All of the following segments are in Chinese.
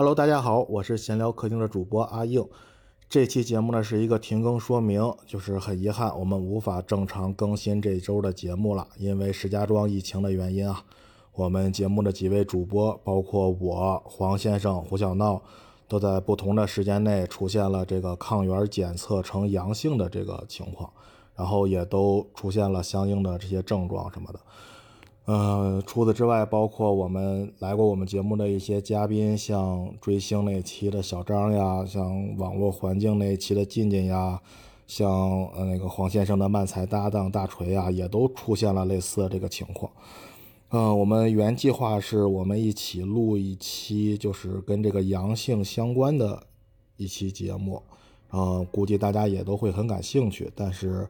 Hello，大家好，我是闲聊客厅的主播阿硬。这期节目呢是一个停更说明，就是很遗憾，我们无法正常更新这周的节目了，因为石家庄疫情的原因啊。我们节目的几位主播，包括我、黄先生、胡小闹，都在不同的时间内出现了这个抗原检测呈阳性的这个情况，然后也都出现了相应的这些症状什么的。呃，除此之外，包括我们来过我们节目的一些嘉宾，像追星那期的小张呀，像网络环境那期的静静呀，像呃那个黄先生的漫才搭档大锤呀，也都出现了类似的这个情况。嗯，我们原计划是我们一起录一期，就是跟这个阳性相关的一期节目，呃，估计大家也都会很感兴趣。但是，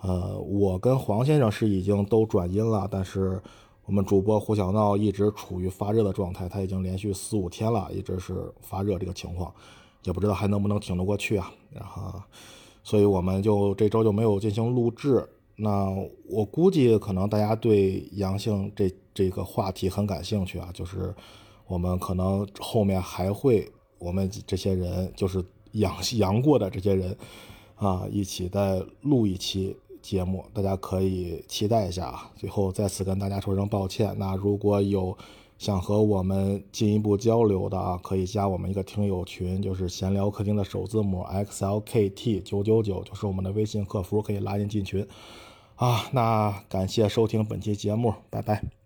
呃，我跟黄先生是已经都转阴了，但是。我们主播胡小闹一直处于发热的状态，他已经连续四五天了，一直是发热这个情况，也不知道还能不能挺得过去啊。然后，所以我们就这周就没有进行录制。那我估计可能大家对阳性这这个话题很感兴趣啊，就是我们可能后面还会我们这些人就是阳阳过的这些人啊，一起再录一期。节目大家可以期待一下啊！最后再次跟大家说声抱歉。那如果有想和我们进一步交流的啊，可以加我们一个听友群，就是闲聊客厅的首字母 xlkt 九九九，就是我们的微信客服，可以拉您进群。啊，那感谢收听本期节目，拜拜。